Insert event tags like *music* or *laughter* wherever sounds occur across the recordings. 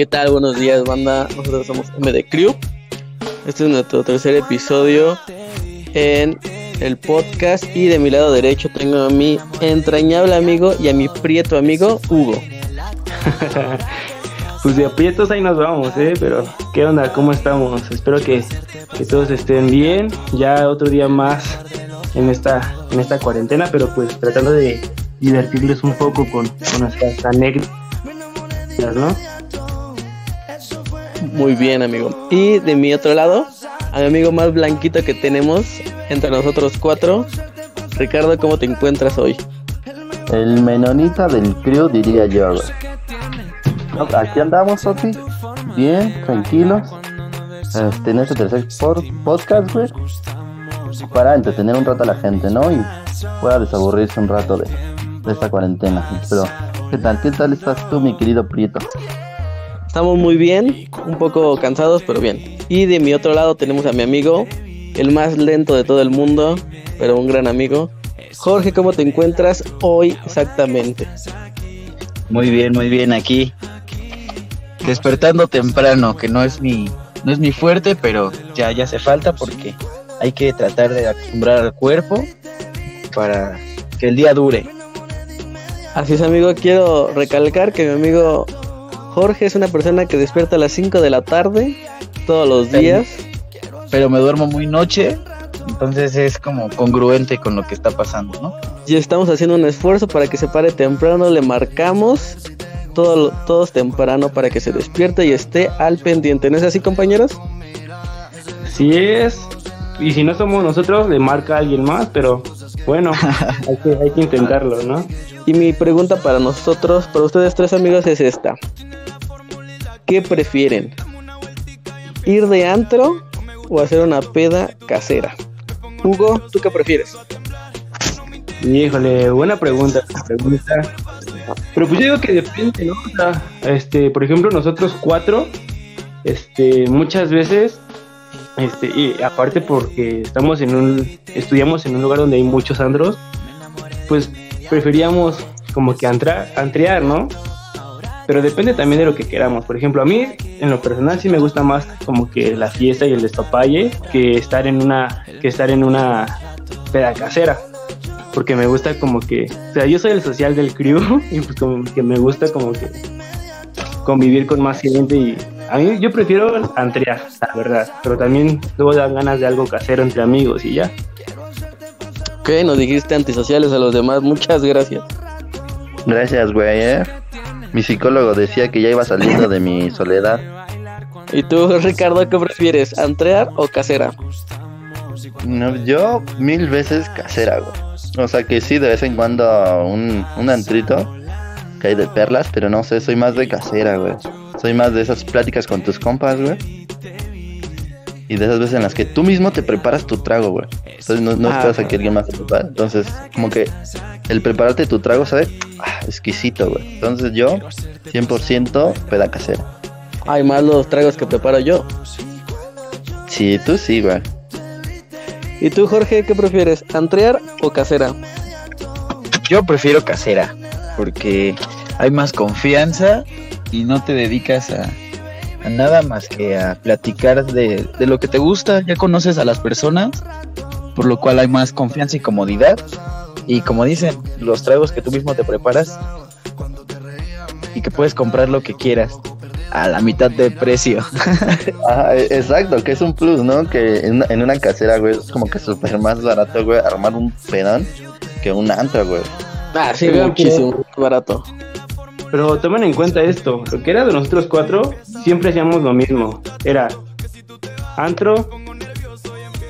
¿Qué tal? Buenos días, banda. Nosotros somos MD Crew. Este es nuestro tercer episodio en el podcast. Y de mi lado derecho tengo a mi entrañable amigo y a mi prieto amigo, Hugo. *laughs* pues de aprietos ahí nos vamos, ¿eh? Pero, ¿qué onda? ¿Cómo estamos? Espero que, que todos estén bien. Ya otro día más en esta, en esta cuarentena, pero pues tratando de divertirles un poco con, con nuestras anécdotas, ¿no? Muy bien, amigo. Y de mi otro lado, a mi amigo más blanquito que tenemos entre nosotros cuatro, Ricardo, ¿cómo te encuentras hoy? El menonita del crew, diría yo. Aquí andamos, Sofi. Bien, tranquilos. Este, en este tercer podcast, güey. Para entretener un rato a la gente, ¿no? Y pueda desaburrirse un rato de, de esta cuarentena. Pero, ¿qué tal? ¿Qué tal estás tú, mi querido Prieto? Estamos muy bien, un poco cansados, pero bien. Y de mi otro lado tenemos a mi amigo, el más lento de todo el mundo, pero un gran amigo. Jorge, ¿cómo te encuentras hoy exactamente? Muy bien, muy bien aquí. Despertando temprano, que no es mi no es mi fuerte, pero ya ya hace falta porque hay que tratar de acostumbrar al cuerpo para que el día dure. Así es, amigo, quiero recalcar que mi amigo Jorge es una persona que despierta a las 5 de la tarde todos los días. Pero me duermo muy noche, entonces es como congruente con lo que está pasando, ¿no? Y estamos haciendo un esfuerzo para que se pare temprano, le marcamos todo, todos temprano para que se despierte y esté al pendiente. ¿No es así, compañeros? Sí es. Y si no somos nosotros, le marca a alguien más, pero bueno, *laughs* hay que, hay que intentarlo, ¿no? Y mi pregunta para nosotros, para ustedes tres amigos, es esta. ¿Qué prefieren? ¿Ir de antro o hacer una peda casera? Hugo, ¿tú qué prefieres? Híjole, buena pregunta, pregunta. Pero pues yo digo que depende, ¿no? O sea, este, por ejemplo, nosotros cuatro, este, muchas veces, este, y aparte porque estamos en un, estudiamos en un lugar donde hay muchos andros, pues preferíamos como que antrar, antrear, ¿no? Pero depende también de lo que queramos. Por ejemplo, a mí, en lo personal, sí me gusta más como que la fiesta y el despapalle que estar en una, que estar en una peda casera. Porque me gusta como que, o sea, yo soy el social del crew *laughs* y pues como que me gusta como que convivir con más gente y a mí yo prefiero antrear, la verdad. Pero también luego dan ganas de algo casero entre amigos y ya. Ok, nos dijiste antisociales a los demás, muchas gracias. Gracias, güey, ¿eh? Mi psicólogo decía que ya iba saliendo de mi soledad. ¿Y tú, Ricardo, qué prefieres, antrear o casera? No, yo mil veces casera, güey. O sea que sí, de vez en cuando un, un antrito que hay de perlas, pero no sé, soy más de casera, güey. Soy más de esas pláticas con tus compas, güey. Y de esas veces en las que tú mismo te preparas tu trago, güey. Entonces no, no Ah, esperas a que alguien más te prepare. Entonces, como que el prepararte tu trago, ¿sabes? Ah, exquisito, güey. Entonces yo, 100% peda casera. Hay más los tragos que preparo yo. Sí, tú sí, güey. ¿Y tú, Jorge, qué prefieres, antrear o casera? Yo prefiero casera porque hay más confianza y no te dedicas a, a nada más que a platicar de, de lo que te gusta. Ya conoces a las personas, por lo cual hay más confianza y comodidad. Y como dicen, los tragos que tú mismo te preparas y que puedes comprar lo que quieras a la mitad de precio. *laughs* Ajá, e- exacto, que es un plus, ¿no? Que en, en una casera, güey, es como que súper más barato, güey, armar un pedón que un antro, güey. Ah, sí, muchísimo barato. Pero tomen en cuenta esto, lo que era de nosotros cuatro, siempre hacíamos lo mismo. Era antro,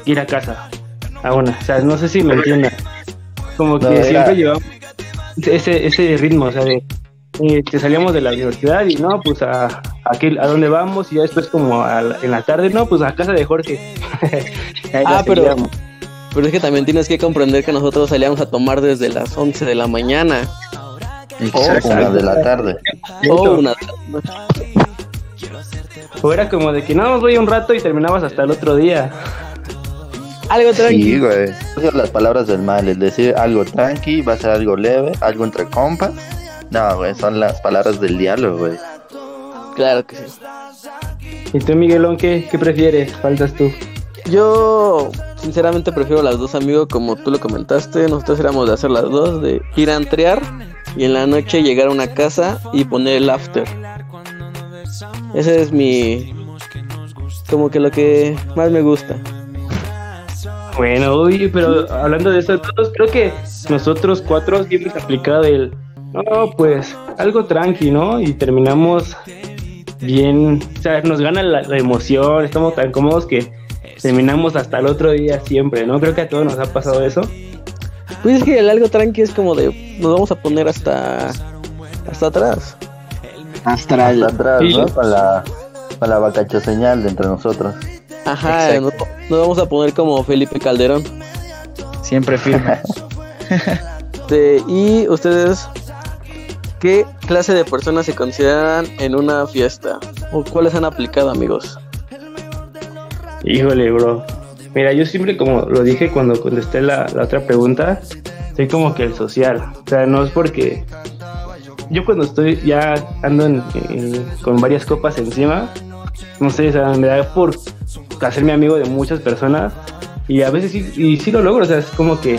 ir a casa. A una, o sea, no sé si me entiendan. Como que No, siempre llevamos ese, ese ritmo, o sea, de, eh, te salíamos de la universidad y no, pues a, a, qué- a dónde vamos y ya después como a en la tarde, no, pues a casa de Jorge. *laughs* Ah, pero, seguíamos. pero es que también tienes que comprender que nosotros salíamos a tomar desde las 11 de la mañana. O una de la tarde. O una O era como de que no, voy un rato y terminabas hasta el otro día. Algo tranquilo. Sí, güey. Esas son las palabras del mal, es decir, algo tranqui, va a ser algo leve, algo entre compas. No, güey, son las palabras del diablo, güey. Claro que sí. ¿Y tú, Miguelón, qué, qué prefieres? Faltas tú. Yo, sinceramente, prefiero las dos, amigo, como tú lo comentaste. Nosotros éramos de hacer las dos, de ir a entrear y en la noche llegar a una casa y poner el after. Ese es mi. Como que lo que más me gusta. Bueno, uy, pero hablando de eso, creo que nosotros cuatro sí hemos aplicado el. No, pues algo tranqui, ¿no? Y terminamos bien. O sea, nos gana la, la emoción, estamos tan cómodos que terminamos hasta el otro día siempre, ¿no? Creo que a todos nos ha pasado eso. Pues es que el algo tranqui es como de. Nos vamos a poner hasta. Hasta atrás. Astral. Hasta atrás, Sí. ¿no? Para la, para la vacacho señal de entre nosotros. Ajá, nos, vamos a poner como Felipe Calderón. Siempre firme. *laughs* Y ustedes, ¿qué clase de personas se consideran en una fiesta? ¿O cuáles han aplicado, amigos? Híjole, bro. Mira, yo siempre, como lo dije cuando contesté la, la otra pregunta, soy como que el social. O sea, no es porque. Yo cuando estoy ya ando en- en- con varias copas encima, no sé, o sea, me da por hacerme amigo de muchas personas y a veces sí, y sí lo logro, o sea, es como que,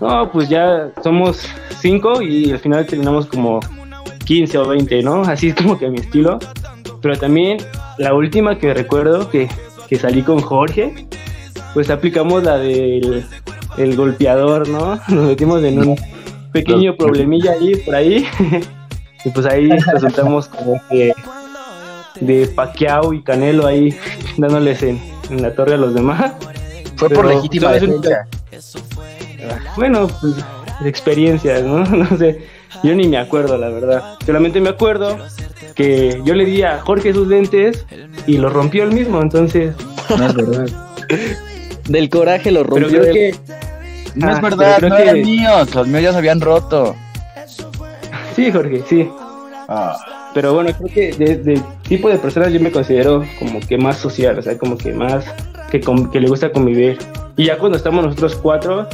no, pues ya somos cinco y al final terminamos como 15 o 20, ¿no? Así es como que mi estilo. Pero también la última que recuerdo que, que salí con Jorge, pues aplicamos la del el golpeador, ¿no? *laughs* Nos metimos en un pequeño problemilla ahí por ahí. *laughs* y pues ahí resultamos como que de Paquiao y Canelo ahí *laughs* dándoles en, en la torre a los demás. Fue por legítima ¿sabes un- defensa. Bueno, pues experiencias, ¿no? No sé, yo ni me acuerdo, la verdad. Solamente me acuerdo que yo le di a Jorge sus lentes y los rompió él mismo, entonces... No es verdad. Del coraje lo Pero rompió creo él. que... No Ah, es pero verdad, creo no que- eran míos. Los míos ya se habían roto. Sí, Jorge, sí. Ah, Pero bueno, creo que de, de tipo de personas yo me considero como que más social, o sea, como que más que, con- que le gusta convivir. Y ya cuando estamos nosotros cuatro,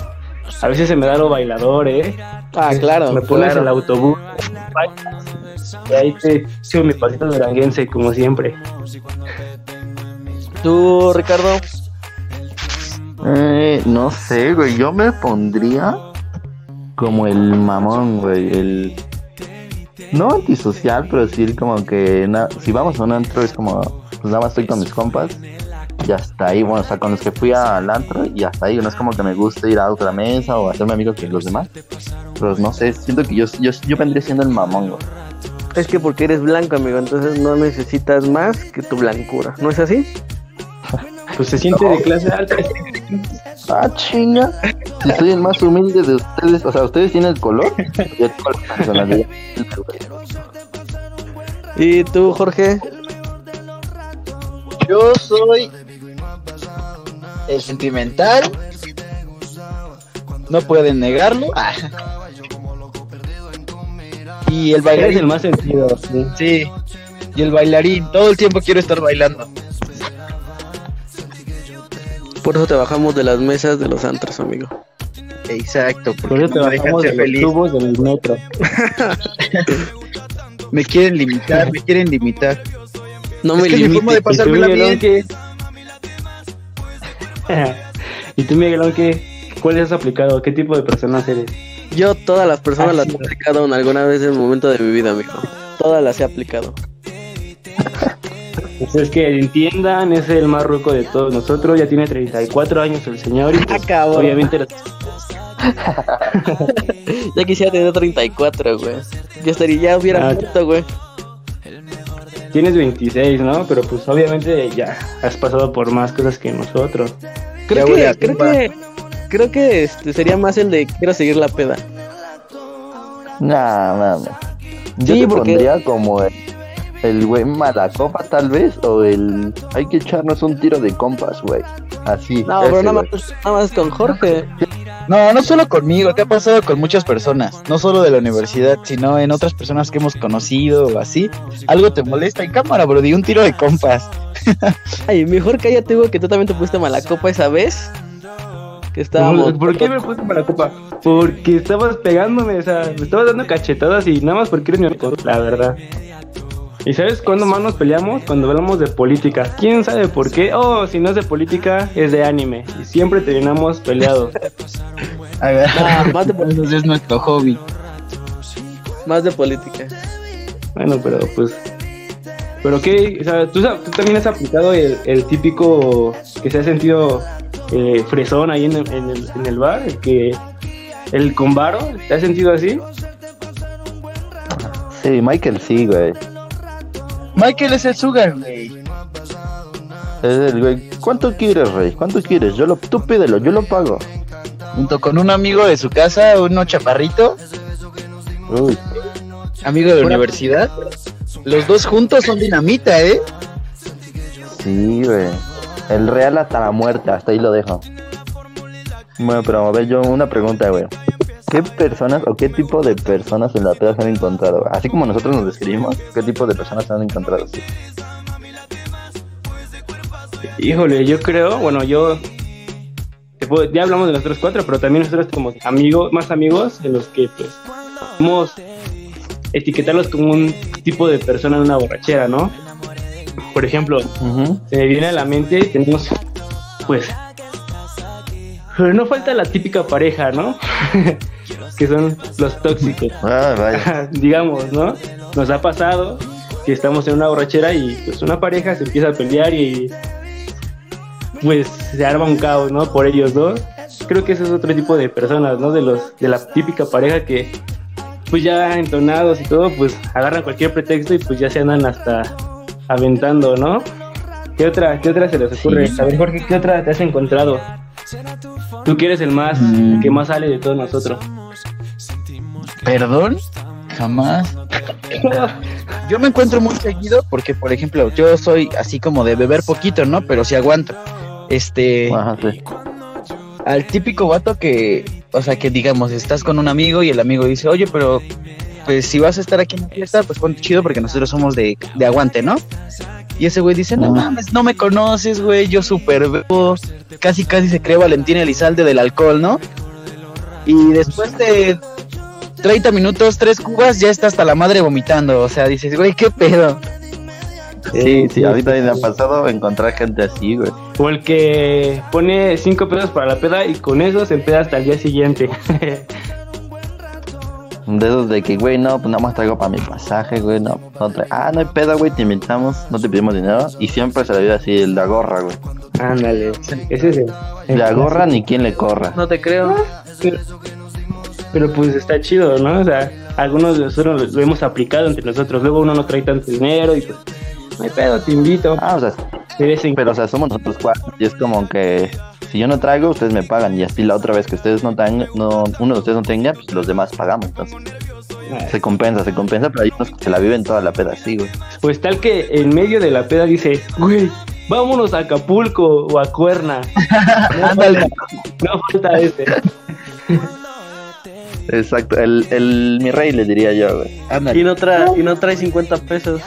a veces se me da lo bailador, ¿eh? Ah, claro. me pones claro. el autobús y ahí te echo mi pasito duranguense, como siempre. ¿Tú, Ricardo? Eh, no sé, güey. Yo me pondría como el mamón, güey. El. No antisocial, pero decir como que si vamos a un antro es como, pues nada más estoy con mis compas y hasta ahí, bueno, o sea, con los que fui al antro y hasta ahí, no es como que me guste ir a otra mesa o hacerme amigo que los demás, pero no sé, siento que yo, yo, yo vendría siendo el mamón, güey. Es que porque eres blanco, amigo, entonces no necesitas más que tu blancura. ¿No es así? Pues se siente de clase alta. Ah, chinga. Si soy el más humilde de ustedes, o sea, ustedes tienen el color, yo tengo la personalidad. ¿Y tú, Jorge? Yo soy el sentimental. No pueden negarlo. Ah. Y el Eres el bailarín. más sentido. sí. Sí. Y el bailarín. Todo el tiempo quiero estar bailando. Por eso te bajamos de las mesas de los antros, amigo. Exacto. Por Porque eso no me dejan trabajamos ser de los tubos del metro. *laughs* Me quieren limitar, me quieren limitar. No Es me que mi forma de limites. ¿Y tú, Miguelón, qué? *laughs* ¿Y tú, Miguelón, qué? ¿Cuál has aplicado? ¿Qué tipo de personas eres? Yo todas las personas Ah, las sí. he aplicado en alguna vez en el momento de mi vida, amigo. Todas las he aplicado. *laughs* Pues es que entiendan, es el más ruco de todos nosotros, ya tiene 34 años el señor y pues, cabrón. obviamente lo- *laughs* Ya quisiera tener 34, güey. Yo estaría, ya hubiera Ah, muerto, güey. tienes 26, ¿no? Pero pues obviamente ya has pasado por más cosas que nosotros. Creo Ya que, creo que, creo que este sería más el de quiero seguir la peda. Nah, nah, nah. Yo Sí, te porque- pondría como el, el güey malacopa tal vez, o el hay que echarnos un tiro de compas, güey. Así. No, pero nada más, nada más con Jorge. No, no solo conmigo, te ha pasado con muchas personas, no solo de la universidad, sino en otras personas que hemos conocido o así. Algo te molesta en cámara, bro, di un tiro de compas. *laughs* Ay, mejor cállate, güey, que tú también te pusiste mala copa esa vez. Que estábamos. ¿Por qué me puse para la copa? Porque estabas pegándome, o sea, me estabas dando cachetadas y nada más porque eres mi amigo, la verdad. ¿Y sabes cuándo más nos peleamos? Cuando hablamos de política. ¿Quién sabe por qué? Oh, si no es de política, es de anime. Y siempre terminamos peleados. A ver, Ah, más de *laughs* eso es nuestro hobby. Más de política. Bueno, pero pues. Pero qué, o sea, ¿tú, también has aplicado el, el típico que se ha sentido eh, fresón ahí en el, en, el, en el bar, el que. El con varo, ¿te has sentido así? Sí, Michael sí, güey. Michael es el sugar, güey. Es el güey. ¿Cuánto quieres, rey? ¿Cuánto quieres? Yo lo, tú pídelo, yo lo pago. Junto con un amigo de su casa, uno chaparrito, Uy, amigo de la universidad. Los dos juntos son dinamita, ¿eh? sí, güey. El real hasta la muerte, hasta ahí lo dejo. Bueno, pero a ver, yo una pregunta, güey. ¿Qué personas o qué tipo de personas en la peda se han encontrado? Así como nosotros nos describimos, ¿qué tipo de personas se han encontrado? Sí. Híjole, yo creo, bueno, yo. ya hablamos de nosotros cuatro, pero también nosotros como amigos, más amigos, en los que pues. Podemos etiquetarlos como un tipo de persona en una borrachera, ¿no? Por ejemplo, se me viene a la mente, tenemos, pues, pero no falta la típica pareja, ¿no? *laughs* que son los tóxicos, Ah, vaya. *laughs* digamos, ¿no? Nos ha pasado que estamos en una borrachera y pues una pareja se empieza a pelear y pues se arma un caos, ¿no? Por ellos dos. Creo que ese es otro tipo de personas, ¿no? De los de la típica pareja que pues ya entonados y todo, pues agarran cualquier pretexto y pues ya se andan hasta aventando, ¿no? ¿Qué otra, qué otra se les ocurre? Sí. A ver, Jorge, ¿qué otra te has encontrado? Tú que eres el más, Mm. el que más sale de todos nosotros. ¿Perdón? Jamás. Yo me encuentro muy seguido porque, por ejemplo, yo soy así como de beber poquito, ¿no? Pero sí aguanto. Este, Ajá, sí. al típico vato que, o sea, que digamos, estás con un amigo y el amigo dice, oye, pero pues si vas a estar aquí en la fiesta, pues ponte chido porque nosotros somos de, de aguante, ¿no? Y ese güey dice, no mames, no me conoces, güey, yo súper bebo, casi casi se cree Valentín Elizalde del alcohol, ¿no? Y después de 30 minutos, tres cubas, ya está hasta la madre vomitando, o sea, dices, güey, qué pedo. Sí, sí, ahorita me ha pasado encontrar gente así, güey. O el que pone cinco pesos para la peda y con eso se empeda hasta el día siguiente. *laughs* De esos de que, güey, no, pues nada más traigo para mi pasaje, güey, no, no Ah, no hay pedo, güey, te invitamos, no te pedimos dinero. Y siempre se le vive así, la gorra, güey. Ándale, ese es el, el La gorra ni quien le corra. No te creo. Pero, pero, pues está chido, ¿no? O sea, algunos de nosotros lo, hemos aplicado entre nosotros. Luego uno no trae tanto dinero y pues, no hay pedo, te invito. Ah, o sea, pero o sea, somos nosotros cuatro. Y es como que si yo no traigo, ustedes me pagan. Y así la otra vez que ustedes no tengan, no, uno de ustedes no tenga, pues los demás pagamos. Entonces, se compensa, se compensa, pero hay unos que se la viven toda la peda así, güey. Pues tal que en medio de la peda dice, güey, vámonos a Acapulco o a Cuerna. *laughs* No Ándale. falta, no falta ese. Exacto, el, el mi rey le diría yo, güey. Ándale. Y no, tra y no trae 50 pesos.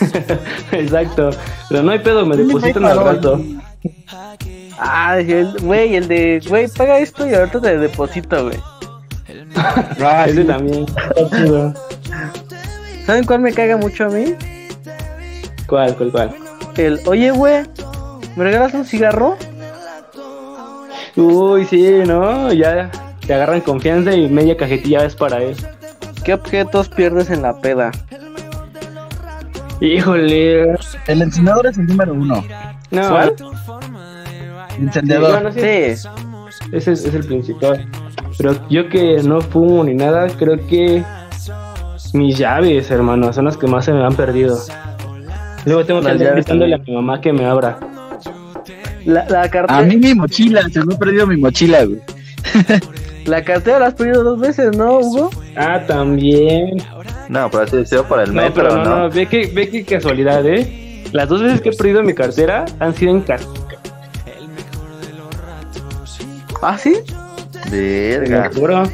*laughs* Exacto. Pero no hay pedo, me depositan al rato. Ah, el- güey, el de, güey, paga esto y ahorita te deposito, güey. *laughs* Ah, Ese también. ¿Saben cuál me caga mucho a mí? ¿Cuál, cuál, cuál? El, oye, güey, ¿me regalas un cigarro? Uy, sí, ¿no? Ya te agarran confianza y media cajetilla es para él. ¿Qué objetos pierdes en la peda? Híjole. El encendedor es el número uno. No, ¿Cuál? Encendedor. bueno, sí, Sí, ese es, es el principal. Pero yo que no fumo ni nada, creo que mis llaves, hermano, son las que más se me han perdido. Luego tengo que Las andar gritándole a mi mamá que me abra. la, la cartera, A mí mi mochila, se me ha perdido mi mochila, güey. *laughs* la cartera la has perdido dos veces, ¿no, Hugo? Ah, también. No, pero así deseo por el No, metro, pero ¿no? no, no, ve que, ve que casualidad, ¿eh? Las dos veces que he perdido mi cartera han sido en ¿Ah, sí? Verga. Seguro.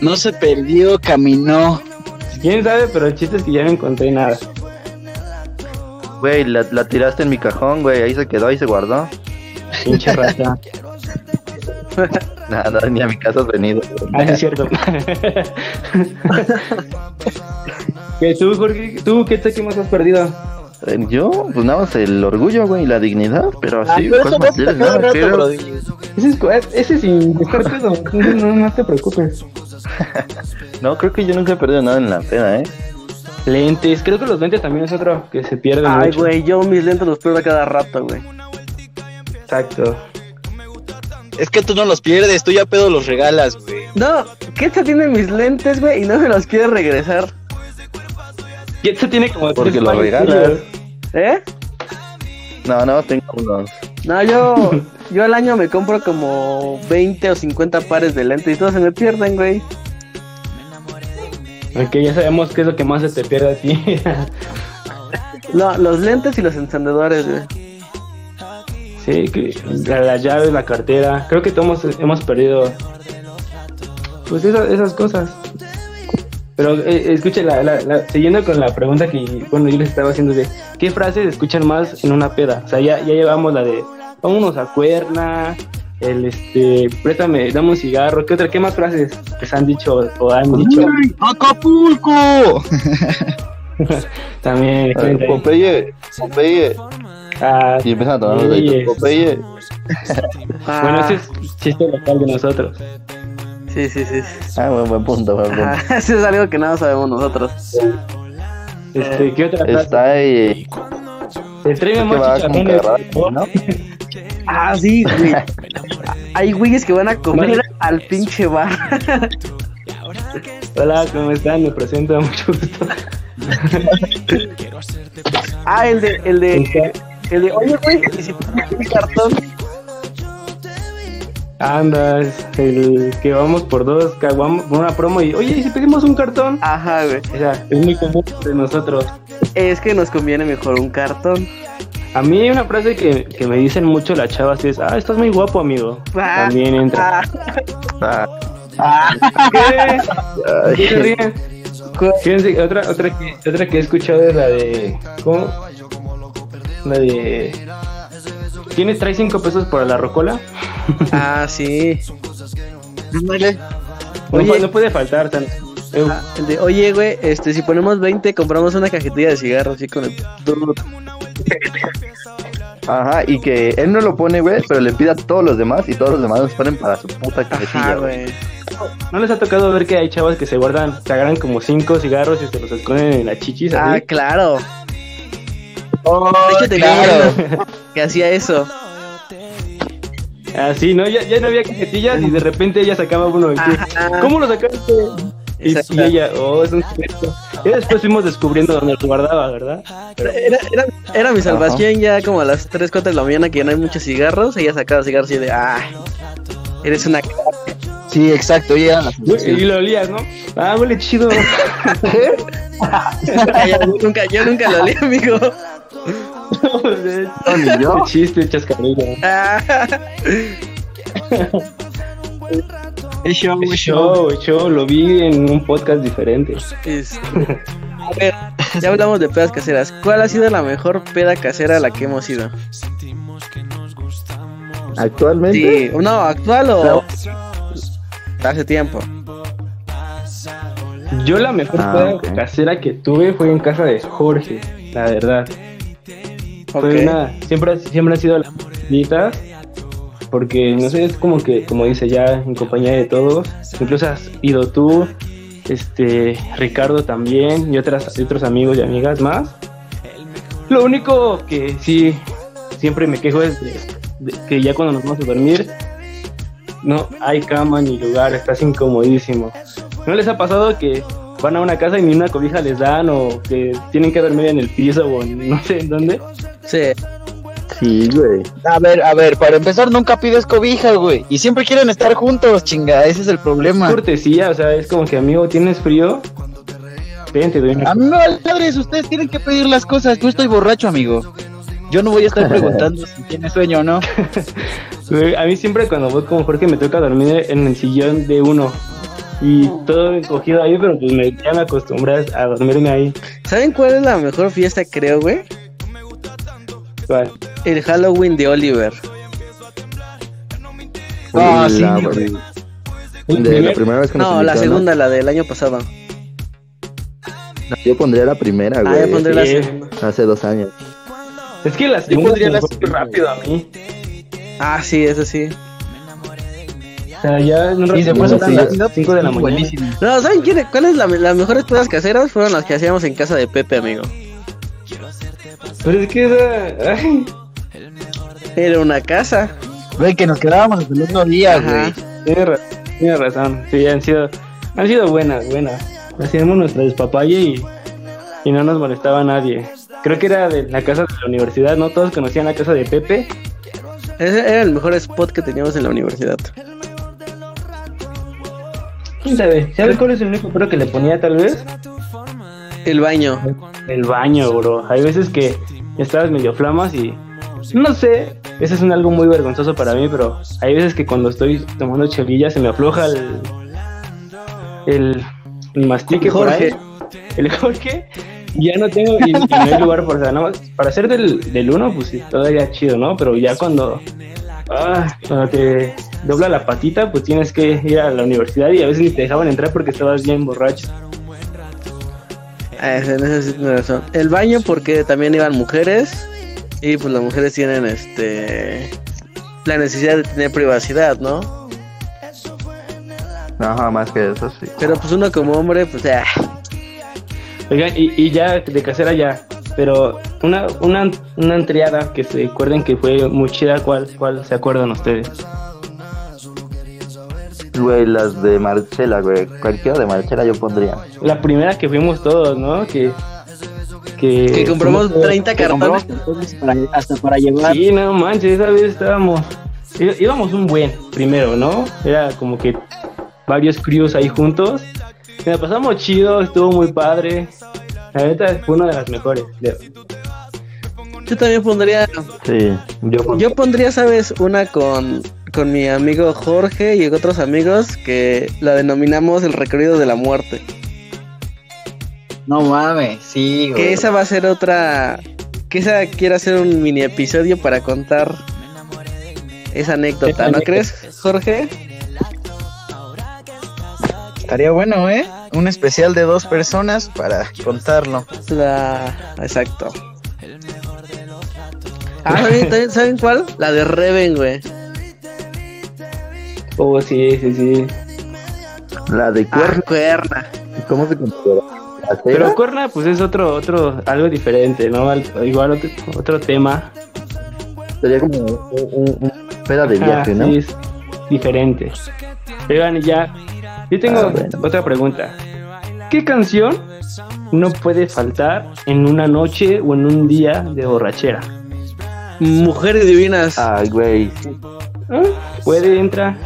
No se perdió, caminó. Quién sabe, pero el chiste es que ya no encontré nada. Güey, la, la tiraste en mi cajón, güey, ahí se quedó, ahí se guardó. Pinche *laughs* rata. Nada, ni a mi casa has venido. Ah, sí, es cierto. *laughs* *laughs* ¿Qué tú, Jorge? ¿Tú qué te qué más has perdido? Eh, Yo, pues nada más el orgullo, güey, y la dignidad, pero Ah, así, pero ¿cuál eso Nada, rato, Brody. Ese es, ese es sin dejar pedo. No, no te preocupes. *laughs* No, creo que yo nunca he perdido nada en la peda, ¿eh? Lentes, creo que los lentes también es otro que se pierde Ay, mucho. güey, yo mis lentes los pierdo a cada rato, güey. Exacto. Es que tú no los pierdes, tú ya pedo los regalas, güey. No, Ketsa tiene mis lentes, güey, y no me los quiere regresar. Y este tiene como Porque lo regalas. ¿Eh? No, más tengo unos. No, yo, *laughs* yo al año me compro como 20 o 50 pares de lentes y todos se me pierden, güey. Ok, ya sabemos qué es lo que más se te pierde a ti. *laughs* No, los lentes y los encendedores, güey. sí, que la- las llaves, la cartera. Creo que todos hemos perdido. Pues esas, esas cosas. Pero eh, escuche, la, la- la- siguiendo con la pregunta que bueno yo les estaba haciendo de ¿qué frases escuchan más en una peda? O sea, ya, ya llevamos la de vámonos a cuerna, el este, préstame, dame un cigarro, ¿qué otra, qué más frases que se han dicho o han dicho? ¡Acapulco! *laughs* También, ver. Popeye, Popeye. Ah, Y empiezan a tomar los. Popeye. Bueno, ese es chiste local de nosotros. Sí, sí, sí. Ah, buen, buen punto, buen punto. *laughs* Eso es algo que nada sabemos nosotros. Este, ¿qué otra frase? Está ahí. Que más chicharrones. ¿no? Ah, sí, güey. *laughs* Hay güeyes que van a comer al pinche bar. *laughs* Hola, ¿cómo están? Me presento, mucho gusto. Ah, el de, el de, el de, oye, güey, y si pones un cartón. Andas, el que vamos por dos, por una promo y, oye, ¿y si pedimos un cartón? Ajá, güey. O sea, es muy común entre nosotros. Es que nos conviene mejor un cartón. A mí hay una frase que, que me dicen mucho las chavas es, ah, estás muy guapo, amigo. Ah, También entra. ah, Ah, ¿Qué? ¿Qué se ríen? Fíjense, otra, otra, que, otra que he escuchado es la de. ¿Cómo? La de. ¿Tienes, trae cinco pesos para la rocola? Ah, sí. Ándale. Oye. no puede faltar. tan- Ah, el de, oye, güey, este, si ponemos 20, compramos una cajetilla de cigarros, así con el... Ajá, y que él no lo pone, güey, pero le pide a todos los demás y todos los demás los ponen para su puta Ajá, cajetilla, güey. güey. ¿No les ha tocado ver que hay chavas que se guardan, que agarran como cinco cigarros y se los esconden en la chichis? Ah, claro. Oh, De hecho, tenía claro. que hacía eso. Así, ¿no? Ya, ya no había cajetillas y de repente ella sacaba uno. y Ajá. ¿Cómo lo sacaste? Y, y ella, oh, es un secreto. Y después fuimos descubriendo dónde lo guardaba, ¿verdad? Era, era, era mi salvación ya como a las 3, 4 de la mañana que ya no hay muchos cigarros. Ella sacaba cigarros y de, ay, eres una... c-". Sí, exacto, ya. Y lo olías, ¿no? Ah, huele chido. *laughs* *laughs* yo, nunca, yo nunca lo leí, amigo. No, ni yo. Qué chiste, chascarrillo. *laughs* Ah, *laughs* Es show, es show. Show, show, lo vi en un podcast diferente. es- *laughs* A ver, ya hablamos de pedas caseras. ¿Cuál ha sido la mejor peda casera a la que hemos ido? Actualmente. Sí, no, actual o hace tiempo. Yo la mejor Ah, peda casera que tuve fue en casa de Jorge, la verdad. Fue Ok. una, siempre, siempre han sido las visitas, porque no sé, es como que, como dice ya, en compañía de todos, incluso has ido tú, este, Ricardo también, y otras, otros amigos y amigas más. Lo único que sí, siempre me quejo es de, de que ya cuando nos vamos a dormir, no hay cama ni lugar, estás incomodísimo. ¿No les ha pasado que van a una casa y ni una cobija les dan o que tienen que dormir en el piso o en no sé en dónde? Sí. Sí, güey. A ver, a ver, para empezar nunca pides cobija, güey. Y siempre quieren estar juntos, chinga, ese es el problema. Cortesía, o sea, es como que amigo, ¿tienes frío? Ven, te doy una A mí me vale madres, ustedes tienen que pedir las cosas. Yo estoy borracho, amigo. Yo no voy a estar preguntando *laughs* si tiene sueño o no. Güey, A mí siempre cuando voy con Jorge me toca dormir en el sillón de uno. Y todo encogido ahí, pero pues me, ya me a dormirme ahí. ¿Saben cuál es la mejor fiesta, creo, güey? ¿Cuál? El Halloween de Oliver. Ah, sí, la- güey. De la primera vez que nos No, la segunda, la del año pasado. Yo pondría la primera, Ah, güey. ya pondré la sí. segunda. Hace dos años. Es que la segunda pondría la muy segunda, rápido a mí. Ah, sí, eso sí. O sea, ya en un Y se ratito fue las rápido. 5 de la mañana. Buenísimo. No, ¿saben quién, cuáles la- las mejores pedas caseras? Fueron las que hacíamos en casa de Pepe, amigo. Pero es que esa... ay, Era una casa. Güey, que nos quedábamos hasta el otro día, güey. Tiene razón, tiene razón. Sí, han sido, han sido buenas, buenas. Hacíamos nuestra despapalle y, y no nos molestaba nadie. Creo que era de la casa de la universidad, ¿no? Todos conocían la casa de Pepe. Ese era el mejor spot que teníamos en la universidad. ¿Quién sabe? ¿Sabes cuál es el único pero que le ponía tal vez? El baño. El baño, bro. Hay veces que estabas medio flamas y... No sé, eso es un algo muy vergonzoso para mí, pero hay veces que cuando estoy tomando chelilla se me afloja el... El, el mastique por Jorge. ahí. El Jorge. Ya no tengo... Y, y no hay lugar por... O sea, no, para ser del, del uno, pues sí, todavía chido, ¿no? Pero ya cuando... Ah, cuando te dobla la patita, pues tienes que ir a la universidad y a veces ni te dejaban entrar porque estabas bien borracho. Ah, ese- en eso sí tiene razón. El baño porque también iban mujeres y pues las mujeres tienen este la necesidad de tener privacidad, ¿no? Ajá, más que eso, sí. Pero pues uno como hombre, pues ah, Oigan, y, y ya de casera ya, pero una, una, una entriada que se acuerden que fue muy chida, ¿cuál, cuál se acuerdan ustedes? Güey, las de Marcela, güey. Cualquiera de Marcela yo pondría. La primera que fuimos todos, ¿no? Que, que, que compramos fuimos todos- 30 Que compramos cartones. para- hasta para llevar. Sí, no manches, esa vez estábamos, íbamos un buen primero, ¿no? Era como que varios crews ahí juntos. La pasamos chido, estuvo muy padre. La neta fue una de las mejores. de- Yo también pondría Sí, yo yo pondría, ¿sabes? Una con con mi amigo Jorge y otros amigos que la denominamos el recorrido de la muerte. No mames, sí, güey. Que esa va a ser otra. Que esa quiere hacer un mini episodio para contar esa anécdota, ¿no crees, Jorge? Estaría bueno, ¿eh? Un especial de dos personas para contarlo. La. Exacto. Ah, ¿saben, ¿saben cuál? La de Reven, güey. Oh, sí, sí, sí. La de Ah, cuerna. ¿cómo se considera? ¿La Pero? Cuerna, pues es otro, otro, algo diferente, ¿no? Al- igual otro, otro tema. Sería como un, un- un peda de Ajá, viaje, ¿no? sí, es diferente. Oigan, ya. Yo tengo Ah, bueno. otra pregunta. ¿Qué canción no puede faltar en una noche o en un día de borrachera? Mujeres divinas. Ay, güey. ¿Ah? ¿Puede, entra?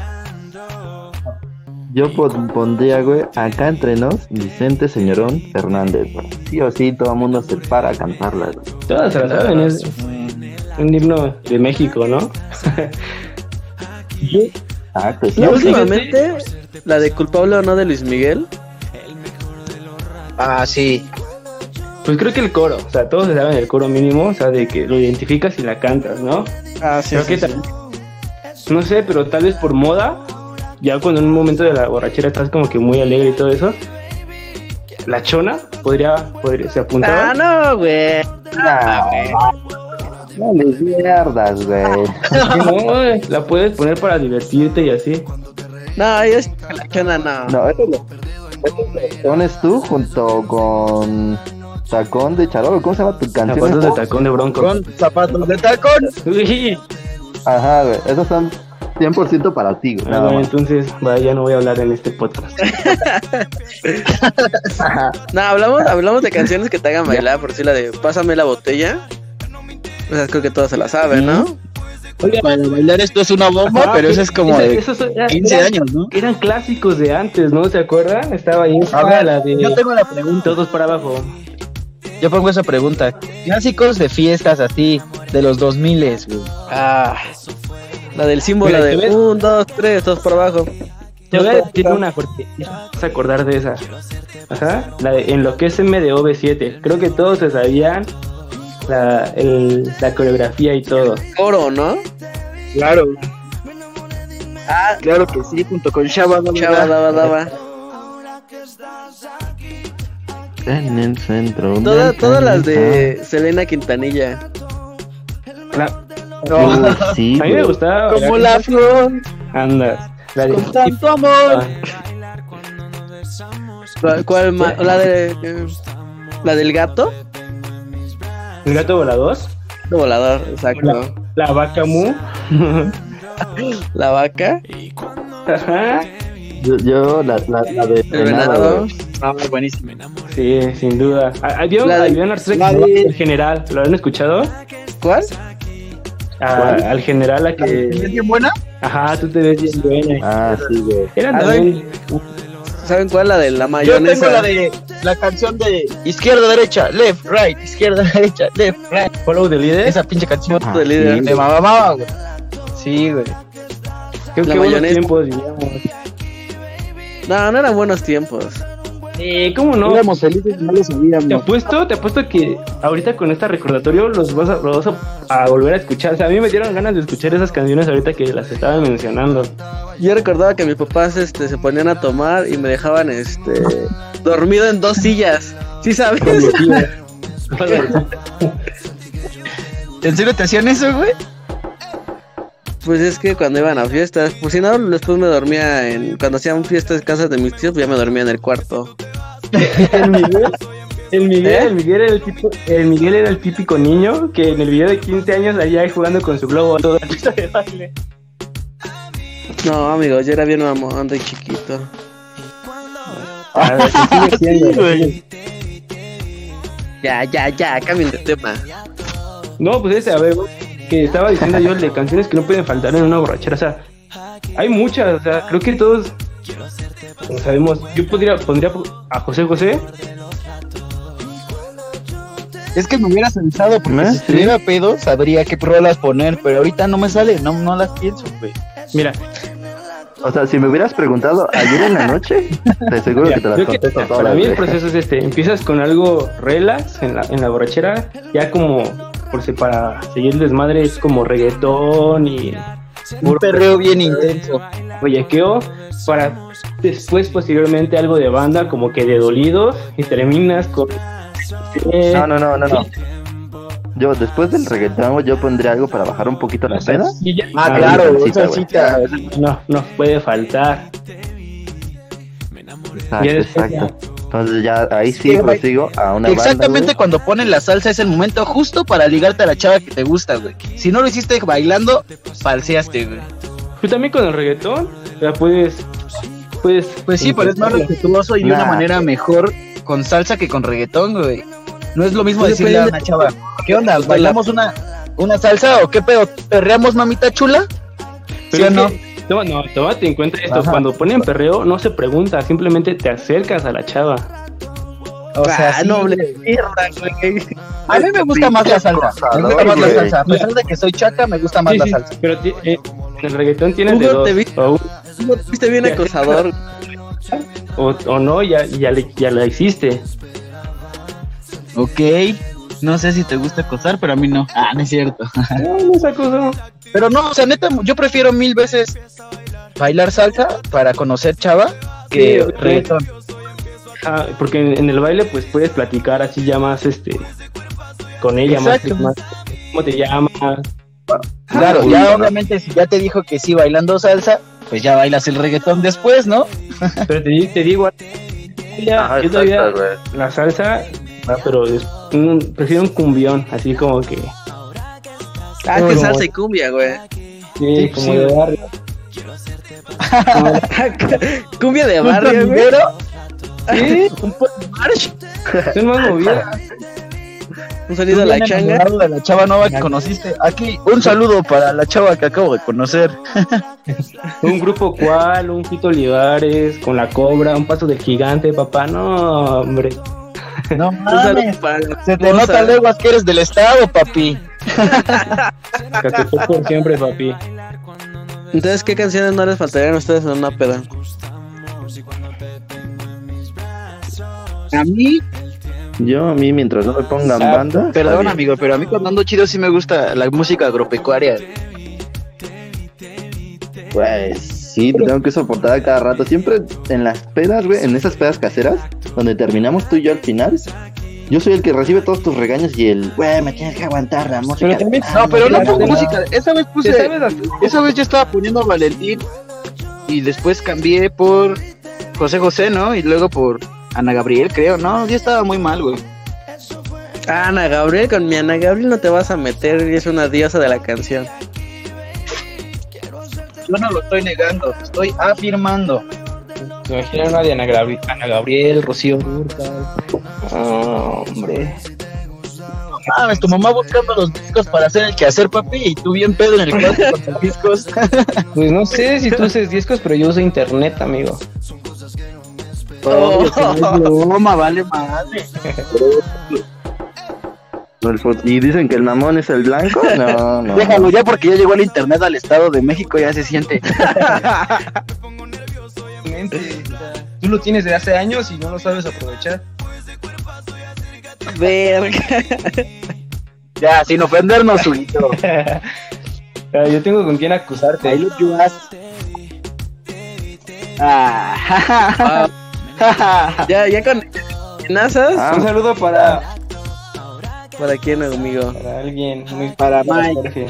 Yo pon- pondría, güey, acá entre nos, Vicente Señorón Fernández, güey. Sí o sí, todo el mundo se para a cantarla, güey. Todas se la saben, es un himno de México, ¿no? Yo- Ah, que sí. Y No, últimamente, la de culpable o no de Luis Miguel. Ah, sí. pues creo que el coro, o sea, todos se saben el coro mínimo, o sea, de que lo identificas y la cantas, ¿no? Ah, sí. Creo que tal- no sé, pero tal vez por moda, ya cuando en un momento de la borrachera estás como que muy alegre y todo eso, la chona podría, podría se apuntaba. Ah, no, güey. No les mierdas, güey. no, güey, la puedes poner para divertirte y así. No, yo es la chona no. No, eso lo, eso lo pones tú junto con Tacón de Charolo. ¿Cómo se llama tu canción? Zapatos de tacón de bronco. Con zapatos de tacón. Ajá, güey. Esos son 100% para ti, güey. ah, bueno, entonces, vaya, ya no voy a hablar en este podcast. *laughs* No, hablamos, hablamos de canciones que te hagan bailar, por si la de Pásame la botella. O sea, creo que todos se la saben, ¿no? Para bailar esto es una bomba, Ah, pero eso es como esa- de esos son- eran- 15 años, ¿no? Eran clásicos de antes, ¿no? ¿Se acuerdan? Estaba ahí. A ver, la de yo tengo la pregunta. todos para abajo. Yo pongo esa pregunta. Clásicos de fiestas así, de los 2000 güey. Ah, la del símbolo Mira, de ¿te ves? un, dos, tres, dos por abajo. Te voy a decir una porque ya vas a acordar de esa. Ajá. La de Enloqueceme de OV7. Creo que todos se sabían la, el- la coreografía y todo. Coro, ¿no? Claro. Ah, claro que sí, junto con Shaba. Chava, daba, daba. En el centro. Toda- todas las de. Selena Quintanilla. La- Uy, sí, a mí me gustaba. Como la flor, Andas. La de- con tanto amor. Ah, ¿Cuál, cuál ma- La de. eh, La del gato. El gato volador. De volador, exacto. La vaca mu. *laughs* La vaca. Ajá. Yo, yo la, la, la de El venado. Ah, buenísimo. Sí, sin duda. Había, La de- había un artista la El General. ¿Lo han escuchado? ¿Cuál? A- al general a ¿Es que. bien buena? Ajá, tú te ves bien buena. Ah, sí, güey. Era Ah, también. ¿Saben cuál? La de la Yo mayonesa. tengo la de la canción de izquierda, derecha, left, right, izquierda, *laughs* derecha, left, right. Follow the leader. Esa pinche canción Ah, de líder. sí, me mamaba, güey. Sí, güey. Qué, la qué buenos mayonesa. tiempos vivíamos. No, no eran buenos tiempos. Eh, ¿Cómo no? Éramos felices y no lo Te sabíamos. apuesto, te apuesto que ahorita con este recordatorio los vas, a, los vas a, a volver a escuchar. O sea, a mí me dieron ganas de escuchar esas canciones ahorita que las estaban mencionando. Yo recordaba que mis papás este, se ponían a tomar y me dejaban este dormido en dos sillas. ¿Sí sabes? *laughs* ¿En serio te hacían eso, güey? Pues es que cuando iban a fiestas, pues si no, después me dormía en. Cuando hacían fiestas en casas de mis tíos, pues ya me dormía en el cuarto. *laughs* el Miguel, el Miguel, ¿Eh? el Miguel era el tipo, el Miguel era el típico niño que en el video de 15 años allá jugando con su globo toda la pista de baile. No, amigos, yo era bien mamón de chiquito. A ver, ¿qué sigue siendo? güey. Ya, ya, ya, cambien de tema. No, pues ese, a ver, que estaba diciendo yo de canciones que no pueden faltar en una borrachera. O sea, hay muchas, o sea, creo que todos sabemos. Yo podría, pondría a José José. Es que me hubieras avisado porque ¿Eh? si estuviera pedo sabría qué rolas poner, pero ahorita no me sale, no, no las pienso, güey. Mira, O sea, si me hubieras preguntado ayer en la noche, te seguro mira, que te las que contesto para todas. mí el proceso es este. Empiezas con algo relax en la, en la borrachera, ya como, por si para seguir el desmadre es como reggaetón y Un perreo bien intenso. bellaqueo, para después posteriormente algo de banda como que de dolidos y terminas con... eh, No, no, no, no, no. Yo, después del reggaetón, yo pondría algo para bajar un poquito la pena. Ah, Ah, claro, salsita, salsita. No, no puede faltar. Exacto, exacto. Entonces ya ahí sí Sí, prosigo a una Exactamente banda, cuando ponen la salsa es el momento justo para ligarte a la chava que te gusta, güey. Si no lo hiciste bailando, falseaste, güey. Pero también con el reggaetón, ya puedes... puedes Pues sí, pero es más respetuoso y de una manera mejor con salsa que con reggaetón, güey. No es lo mismo Pues decirle a una chava, ¿qué onda? ¿Bailamos una, una salsa o qué pedo? ¿Perreamos mamita chula? ¿Sí Pero o no? que- toma- no, tómate en cuenta esto. Ajá. Cuando ponen perreo, no se pregunta, simplemente te acercas a la chava. O sea, Ah, sí, no, güey. mierda, güey. a mí me gusta más la salsa. Me gusta más la güey. salsa. A pesar de que soy chaca, me gusta más Sí, la sí, salsa. pero eh, en el reggaetón tienes de dos. te vi- No, Viste bien acosador. o, o no, ya, ya, le- ya la hiciste. Ok. No sé si te gusta acosar, pero a mí no. Ah, no es cierto. *laughs* No, no esa cosa. Pero no, o sea, neta, yo prefiero mil veces bailar salsa para conocer chava que Sí, reggaetón. Ah, porque en, en el baile pues puedes platicar así ya más este con ella más, cómo te llamas Claro, Uy, ya no. obviamente si ya te dijo que sí bailando salsa, pues ya bailas el reggaetón después, ¿no? pero te, te digo ya, Ajá, yo todavía la salsa ah, pero es un- prefiero un cumbión así como que Ah, que salsa y cumbia, güey. sí, Sí, como sí. de barrio *laughs* cumbia de ¿Un barrio, güey. sí *laughs* Un march. son más movidas Un sonido de la changa. de la chava nueva que conociste. Aquí, un saludo para la chava que acabo de conocer. *laughs* un grupo cual un Fito Olivares con la cobra un paso del gigante papá no hombre *laughs* No mames. Se te nota leguas que eres del estado, papi. Por siempre papi Entonces, ¿qué canciones no les faltarían a ustedes en una peda? A mí, Yo a mí, mientras no me pongan Ah, banda. perdón, bien. amigo, pero a mí cuando ando chido sí me gusta la música agropecuaria. Pues Sí, te tengo que soportar a cada rato. Siempre en las pedas, güey, en esas pedas caseras, donde terminamos tú y yo al final, yo soy el que recibe todos tus regaños y el, güey, me tienes que aguantar la música. Pero también- No, pero no pongo música. Esa vez ¿Te puse. Esa vez yo estaba poniendo a Valentín y después cambié por José José, ¿no? Y luego por Ana Gabriel, creo, ¿no? Yo estaba muy mal, güey. Ana Gabriel, con mi Ana Gabriel no te vas a meter, es una diosa de la canción. Yo no lo estoy negando, estoy afirmando. Me imagino una de Ana, Gabri- Ana Gabriel, Rocío Durcal. Ah, hombre. Ah, tu mamá buscando los discos para hacer el quehacer, papi, y tú bien pedo en el cuarto con tus discos. *laughs* Pues no sé si tú uses discos, pero yo uso internet, amigo. Oh. Toma, *laughs* vale madre. *laughs* Y dicen que el mamón es el blanco. No, no. Déjalo ya porque ya llegó el internet al Estado de México, ya se siente. Tú lo tienes de hace años y no lo sabes aprovechar. Verga. Ya, sin ofendernos, *laughs* Zulito. Ah, yo tengo con quién acusarte. I love you ass. Ah, Ya, ya con amenazas. Ah, Un saludo para, ¿Para quién, amigo? para alguien muy Para Mike. Jorge.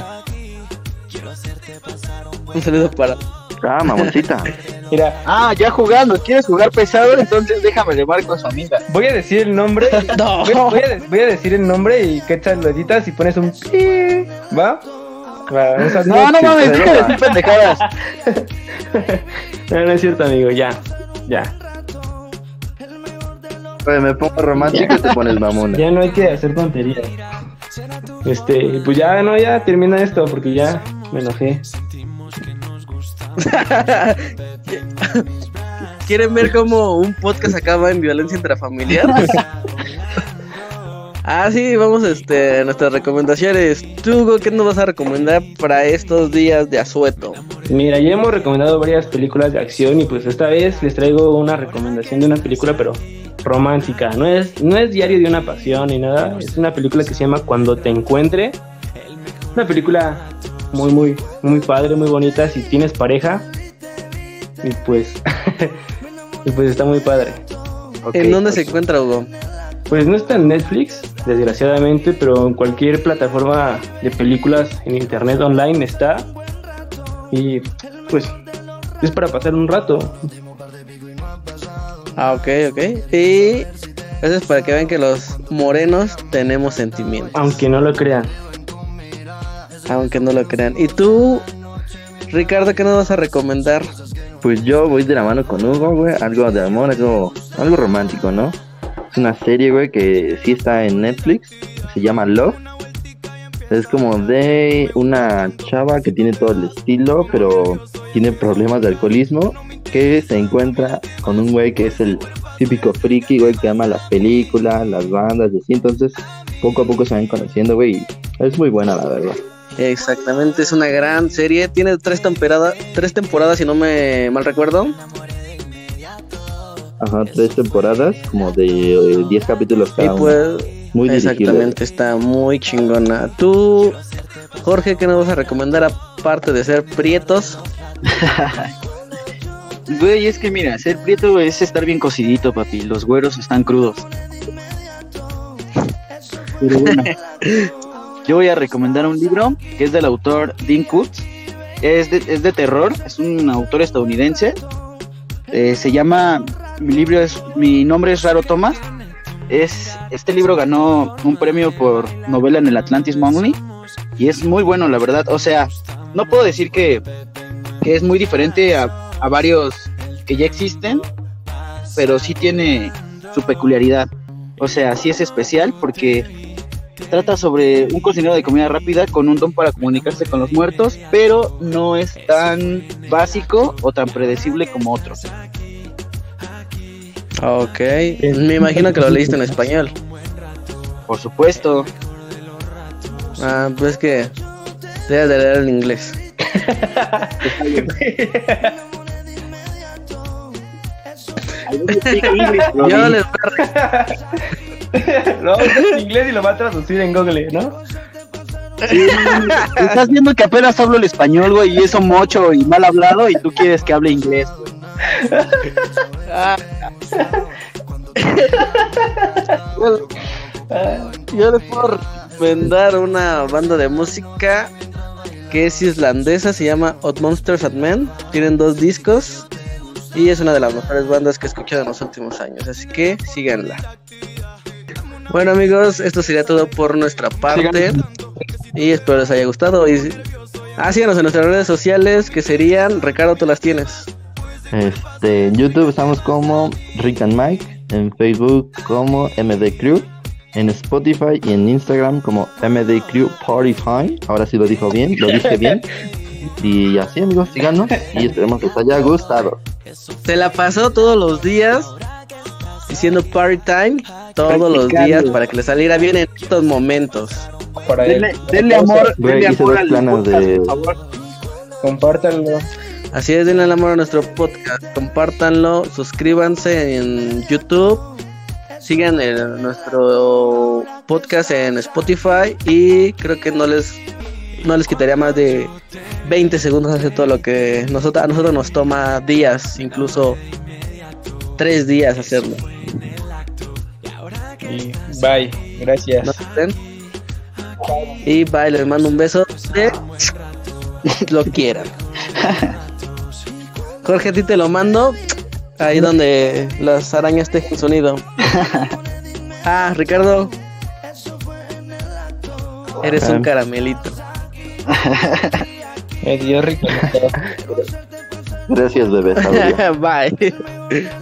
Un saludo para. Ah, mamoncita. Mira, ah, ya jugando. ¿Quieres jugar pesado? Entonces déjame de marco a su amiga. voy a decir el nombre. *laughs* No. Voy, voy a, voy a decir el nombre y Quetzal lo editas y pones un pi. ¿Va? Va. No, no Sí, mames, deja de va. decir pendejadas. *laughs* No, no es cierto, amigo. Ya, ya. Oye, me pongo romántico y te pones *laughs* mamona. Ya no hay que hacer tonterías. Este, pues ya, no, ya termina esto porque ya me enojé. *laughs* ¿Quieren ver cómo un podcast acaba en violencia intrafamiliar? *laughs* ah, sí, vamos este, a nuestras recomendaciones. Tú, Hugo, ¿qué nos vas a recomendar para estos días de asueto? Mira, ya hemos recomendado varias películas de acción y pues esta vez les traigo una recomendación de una película, pero romántica. No es, no es diario de una pasión ni nada. Es una película que se llama Cuando te encuentre. Una película muy, muy, muy padre, muy bonita. Si tienes pareja. Y pues, *laughs* y pues está muy padre. ¿En dónde pues, se encuentra, Hugo? Pues no está en Netflix, desgraciadamente, pero en cualquier plataforma de películas en internet online está. Y pues es para pasar un rato. Ah, ok, ok. Y eso es para que vean que los morenos tenemos sentimientos. Aunque no lo crean. Aunque no lo crean. ¿Y tú, Ricardo, qué nos vas a recomendar? Pues yo voy de la mano con Hugo, güey. Algo de amor, algo, algo romántico, ¿no? Es una serie, güey, que sí está en Netflix. Se llama Love. Es como de una chava que tiene todo el estilo, pero tiene problemas de alcoholismo. Que se encuentra con un güey que es el típico friki, güey, que ama las películas, las bandas y así. Entonces, poco a poco se van conociendo, güey. Es muy buena, la verdad. Exactamente, es una gran serie. Tiene tres, temporada- tres temporadas, si no me mal recuerdo. Ajá, tres temporadas, como de eh, 10 capítulos Y cada uno. pues, Muy dirigible. exactamente, está muy chingona. Tú, Jorge, ¿qué nos vas a recomendar aparte de ser prietos? *laughs* Güey, es que mira, ser prieto es estar bien cocidito, papi. Los güeros están crudos. *laughs* Pero bueno, *laughs* yo voy a recomendar un libro que es del autor Dean Koontz. Es de, es de terror, es un autor estadounidense. Eh, se llama, mi libro es, mi nombre es Raro Thomas. Es, este libro ganó un premio por novela en el Atlantis Monthly y es muy bueno, la verdad. O sea, no puedo decir que, que es muy diferente a, a varios que ya existen, pero sí tiene su peculiaridad. O sea, sí es especial porque trata sobre un cocinero de comida rápida con un don para comunicarse con los muertos, pero no es tan básico o tan predecible como otros. Ok, me imagino que lo leíste en español. Por supuesto. Ah, pues que debes de leer en inglés. *laughs* Yo les Lo vamos a hacer en inglés y lo va a traducir en Google, ¿no? Sí, estás viendo que apenas hablo el español, güey, y eso mocho y mal hablado, y tú quieres que hable inglés, güey. *laughs* Yo les puedo recomendar una banda de música que es islandesa, se llama Odd Monsters at Men. Tienen dos discos y es una de las mejores bandas que he escuchado en los últimos años, así que síganla. Bueno amigos, esto sería todo por nuestra parte y espero les haya gustado. Y... Ah, síganos en nuestras redes sociales que serían, Ricardo, tú las tienes. Este, en YouTube estamos como Rick and Mike, en Facebook como MD Crew, en Spotify y en Instagram como MD Crew Party Fine. Ahora sí lo dijo bien, lo dije bien. Y así amigos, síganos y esperemos que les haya gustado. Se la pasó todos los días diciendo party time todos los días para que le saliera bien en estos momentos. Para. Denle, denle amor, Güey, denle hice amor dos al podcast, de- por favor. Compártanlo. Así es, denle el amor a nuestro podcast, compártanlo, suscríbanse en YouTube, sigan el- nuestro podcast en Spotify y creo que no les no les quitaría más de 20 segundos hacer todo lo que nosotros, a nosotros nos toma días, incluso tres días hacerlo. Y bye. Gracias. ¿No? Y bye, les mando un beso de *laughs* lo quieran. *laughs* Jorge, a ti te lo mando ahí donde las arañas tejen sonido. *laughs* Ah, Ricardo. Eres un caramelito. Me dio rico. Gracias, bebé. Bye.